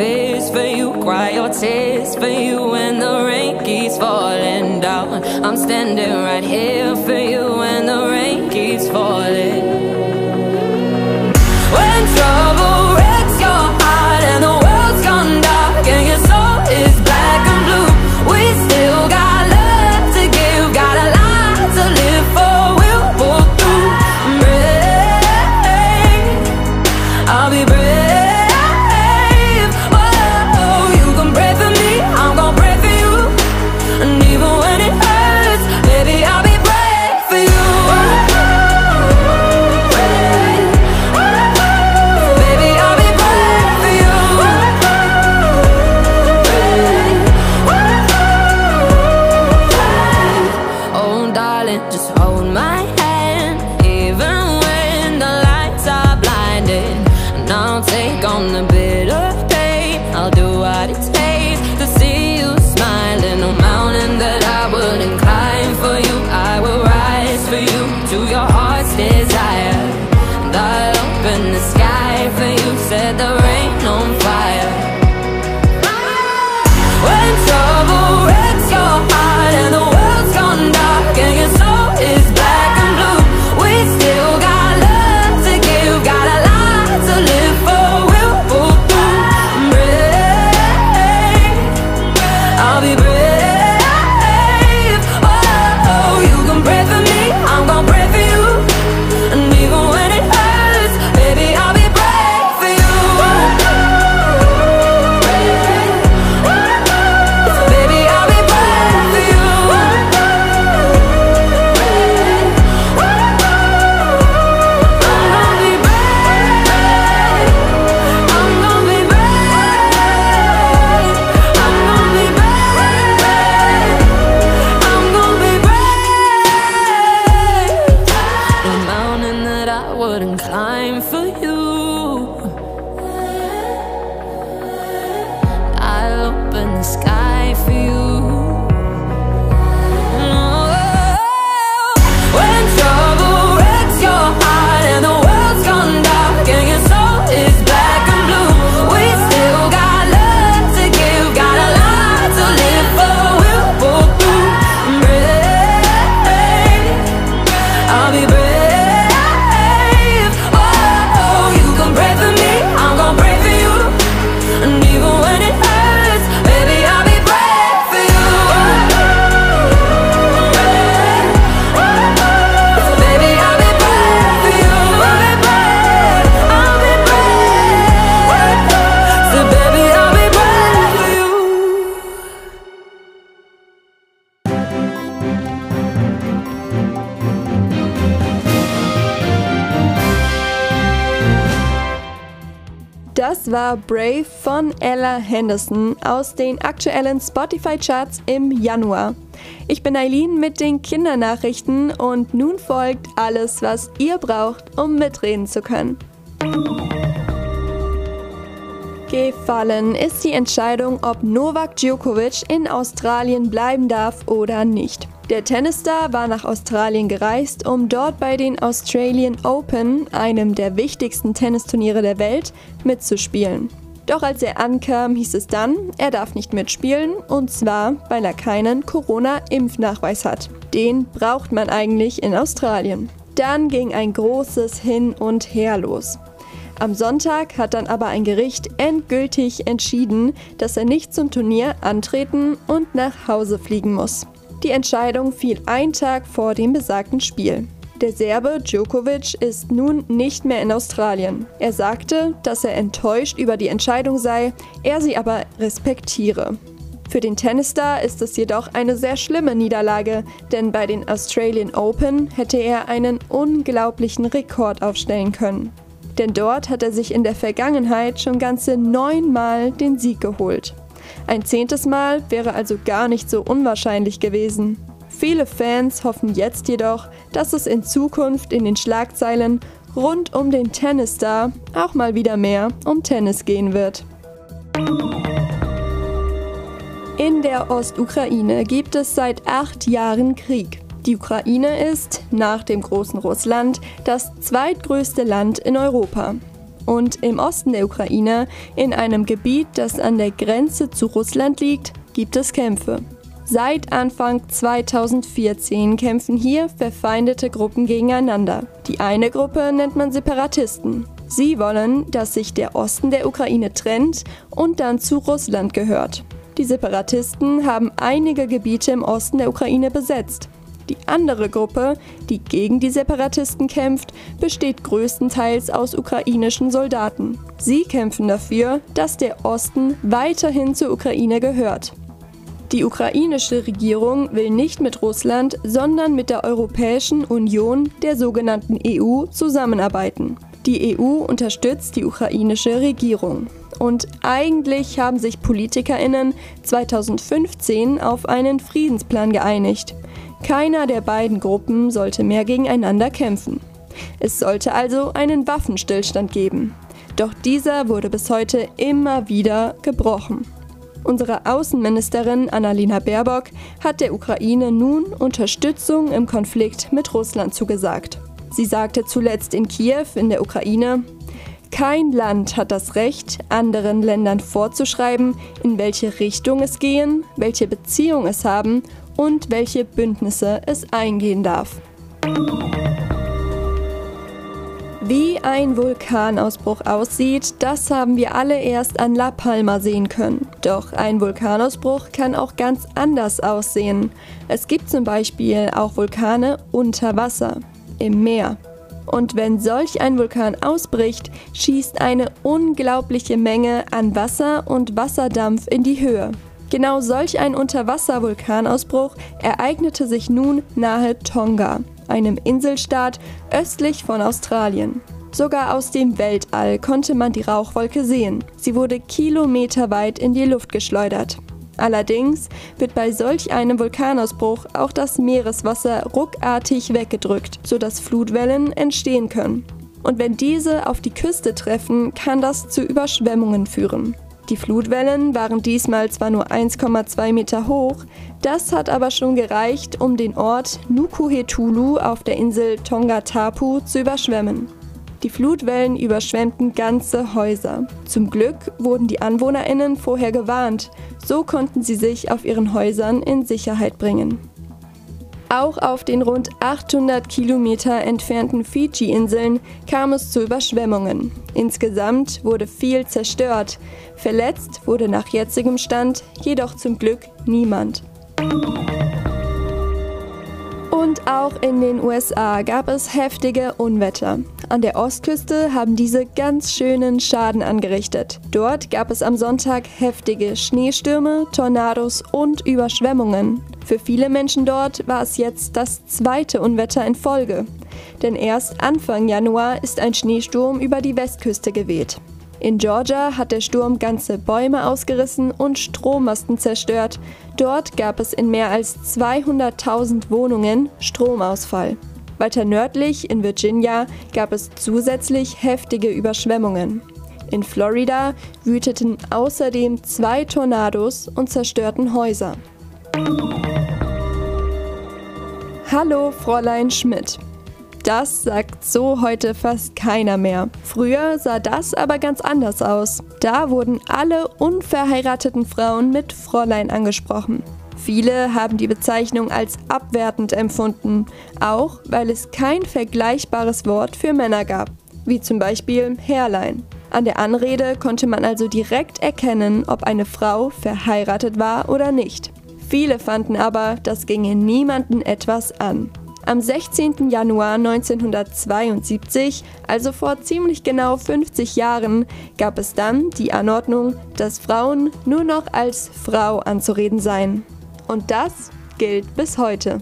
fears for you, cry your tears for you when the rain keeps falling down. I'm standing right here for you Das war Brave von Ella Henderson aus den aktuellen Spotify-Charts im Januar. Ich bin Eileen mit den Kindernachrichten und nun folgt alles, was ihr braucht, um mitreden zu können. Gefallen ist die Entscheidung, ob Novak Djokovic in Australien bleiben darf oder nicht. Der Tennisstar war nach Australien gereist, um dort bei den Australian Open, einem der wichtigsten Tennisturniere der Welt, mitzuspielen. Doch als er ankam, hieß es dann, er darf nicht mitspielen, und zwar, weil er keinen Corona-Impfnachweis hat. Den braucht man eigentlich in Australien. Dann ging ein großes Hin und Her los. Am Sonntag hat dann aber ein Gericht endgültig entschieden, dass er nicht zum Turnier antreten und nach Hause fliegen muss. Die Entscheidung fiel ein Tag vor dem besagten Spiel. Der Serbe Djokovic ist nun nicht mehr in Australien. Er sagte, dass er enttäuscht über die Entscheidung sei, er sie aber respektiere. Für den Tennisstar ist es jedoch eine sehr schlimme Niederlage, denn bei den Australian Open hätte er einen unglaublichen Rekord aufstellen können. Denn dort hat er sich in der Vergangenheit schon ganze neunmal den Sieg geholt. Ein zehntes Mal wäre also gar nicht so unwahrscheinlich gewesen. Viele Fans hoffen jetzt jedoch, dass es in Zukunft in den Schlagzeilen rund um den Tennisstar auch mal wieder mehr um Tennis gehen wird. In der Ostukraine gibt es seit acht Jahren Krieg. Die Ukraine ist, nach dem großen Russland, das zweitgrößte Land in Europa. Und im Osten der Ukraine, in einem Gebiet, das an der Grenze zu Russland liegt, gibt es Kämpfe. Seit Anfang 2014 kämpfen hier verfeindete Gruppen gegeneinander. Die eine Gruppe nennt man Separatisten. Sie wollen, dass sich der Osten der Ukraine trennt und dann zu Russland gehört. Die Separatisten haben einige Gebiete im Osten der Ukraine besetzt. Die andere Gruppe, die gegen die Separatisten kämpft, besteht größtenteils aus ukrainischen Soldaten. Sie kämpfen dafür, dass der Osten weiterhin zur Ukraine gehört. Die ukrainische Regierung will nicht mit Russland, sondern mit der Europäischen Union, der sogenannten EU, zusammenarbeiten. Die EU unterstützt die ukrainische Regierung. Und eigentlich haben sich Politikerinnen 2015 auf einen Friedensplan geeinigt. Keiner der beiden Gruppen sollte mehr gegeneinander kämpfen. Es sollte also einen Waffenstillstand geben. Doch dieser wurde bis heute immer wieder gebrochen. Unsere Außenministerin Annalena Baerbock hat der Ukraine nun Unterstützung im Konflikt mit Russland zugesagt. Sie sagte zuletzt in Kiew in der Ukraine, kein Land hat das Recht, anderen Ländern vorzuschreiben, in welche Richtung es gehen, welche Beziehung es haben und welche Bündnisse es eingehen darf. Wie ein Vulkanausbruch aussieht, das haben wir alle erst an La Palma sehen können. Doch ein Vulkanausbruch kann auch ganz anders aussehen. Es gibt zum Beispiel auch Vulkane unter Wasser, im Meer. Und wenn solch ein Vulkan ausbricht, schießt eine unglaubliche Menge an Wasser und Wasserdampf in die Höhe. Genau solch ein Unterwasservulkanausbruch ereignete sich nun nahe Tonga, einem Inselstaat östlich von Australien. Sogar aus dem Weltall konnte man die Rauchwolke sehen. Sie wurde kilometerweit in die Luft geschleudert. Allerdings wird bei solch einem Vulkanausbruch auch das Meereswasser ruckartig weggedrückt, sodass Flutwellen entstehen können. Und wenn diese auf die Küste treffen, kann das zu Überschwemmungen führen. Die Flutwellen waren diesmal zwar nur 1,2 Meter hoch, das hat aber schon gereicht, um den Ort Nukuhetulu auf der Insel Tongatapu zu überschwemmen. Die Flutwellen überschwemmten ganze Häuser. Zum Glück wurden die Anwohnerinnen vorher gewarnt, so konnten sie sich auf ihren Häusern in Sicherheit bringen. Auch auf den rund 800 Kilometer entfernten Fidschi-Inseln kam es zu Überschwemmungen. Insgesamt wurde viel zerstört. Verletzt wurde nach jetzigem Stand jedoch zum Glück niemand. Und auch in den USA gab es heftige Unwetter. An der Ostküste haben diese ganz schönen Schaden angerichtet. Dort gab es am Sonntag heftige Schneestürme, Tornados und Überschwemmungen. Für viele Menschen dort war es jetzt das zweite Unwetter in Folge. Denn erst Anfang Januar ist ein Schneesturm über die Westküste geweht. In Georgia hat der Sturm ganze Bäume ausgerissen und Strommasten zerstört. Dort gab es in mehr als 200.000 Wohnungen Stromausfall. Weiter nördlich in Virginia gab es zusätzlich heftige Überschwemmungen. In Florida wüteten außerdem zwei Tornados und zerstörten Häuser. Hallo, Fräulein Schmidt. Das sagt so heute fast keiner mehr. Früher sah das aber ganz anders aus. Da wurden alle unverheirateten Frauen mit Fräulein angesprochen. Viele haben die Bezeichnung als abwertend empfunden, auch weil es kein vergleichbares Wort für Männer gab, wie zum Beispiel Herrlein. An der Anrede konnte man also direkt erkennen, ob eine Frau verheiratet war oder nicht. Viele fanden aber, das ginge niemanden etwas an. Am 16. Januar 1972, also vor ziemlich genau 50 Jahren, gab es dann die Anordnung, dass Frauen nur noch als Frau anzureden seien. Und das gilt bis heute.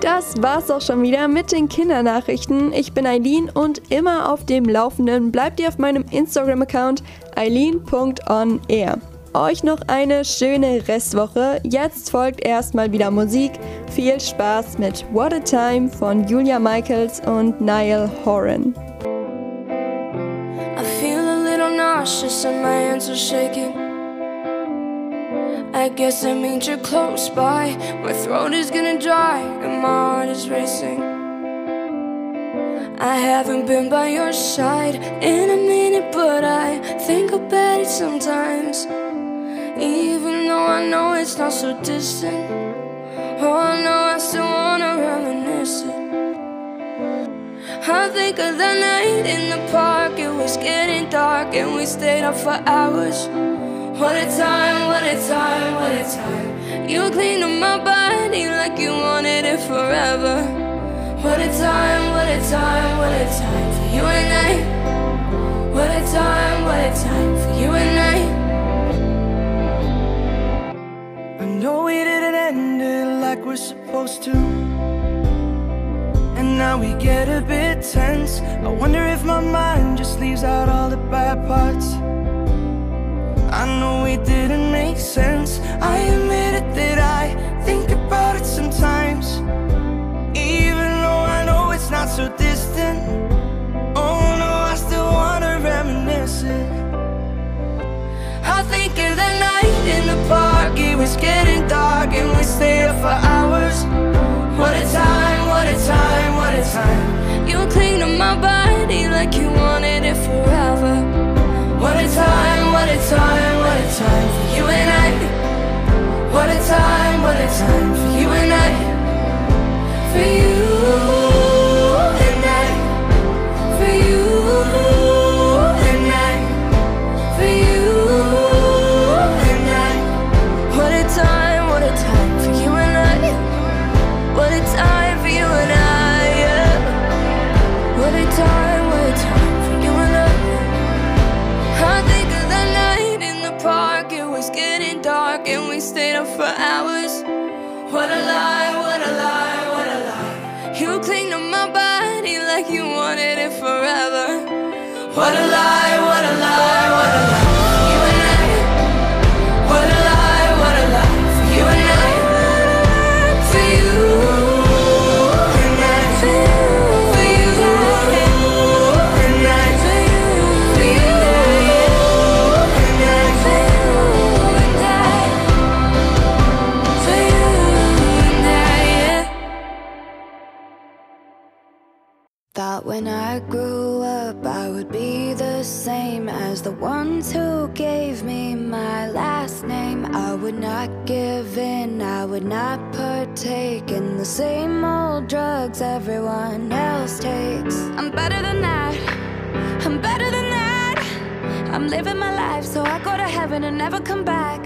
Das war's auch schon wieder mit den Kindernachrichten. Ich bin Eileen und immer auf dem Laufenden bleibt ihr auf meinem Instagram-Account eileen.onair. Euch noch eine schöne Restwoche. Jetzt folgt erstmal wieder Musik. Viel Spaß mit What a Time von Julia Michaels und Niall Horan. I feel a little nauseous and my hands are shaking. I guess it means you're close by. My throat is gonna dry and my heart is racing. I haven't been by your side in a minute, but I think about it sometimes. Even though I know it's not so distant. Oh no, I still wanna reminisce it. I think of the night in the park, it was getting dark, and we stayed up for hours. What a time, what a time, what a time. You cleaned up my body like you wanted it forever. What a time, what a time, what a time for you and I. What a time, what a time for you and I. I we're supposed to. And now we get a bit tense. I wonder if my mind just leaves out all the bad parts. I know it didn't make sense. I admit it that I think about it sometimes. Even though I know it's not so distant. Oh no, I still wanna reminisce it. It was getting dark And we stayed up for hours. Time for you and I. Yeah. What a time, what a time for you and I. I think of the night in the park, it was getting dark, and we stayed up for hours. What a lie, what a lie, what a lie. You up my body like you wanted it forever. What a lie, what a lie, what a lie. Drugs everyone else takes. I'm better than that, I'm better than that. I'm living my life so I go to heaven and never come back.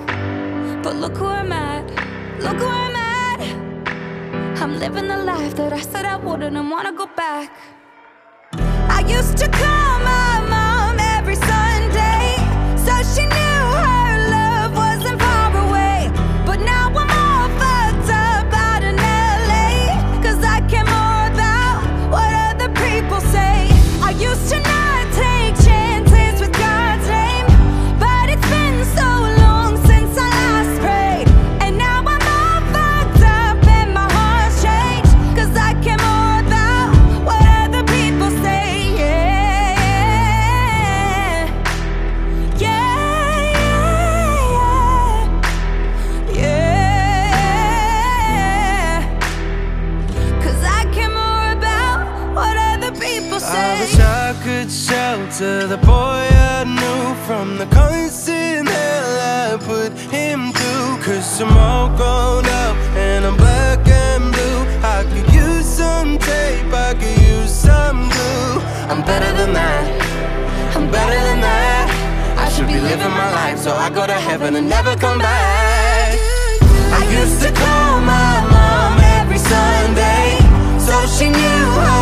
But look who I'm at, look who I'm at. I'm living the life that I said I wouldn't and wanna go back. I used to call my mom could shelter the boy I knew from the constant hell I put him through. Cause I'm all grown up and I'm black and blue. I could use some tape, I could use some glue. I'm better than that, I'm better than that. I should be living my life so I go to heaven and never come back. I used to call my mom every Sunday, so she knew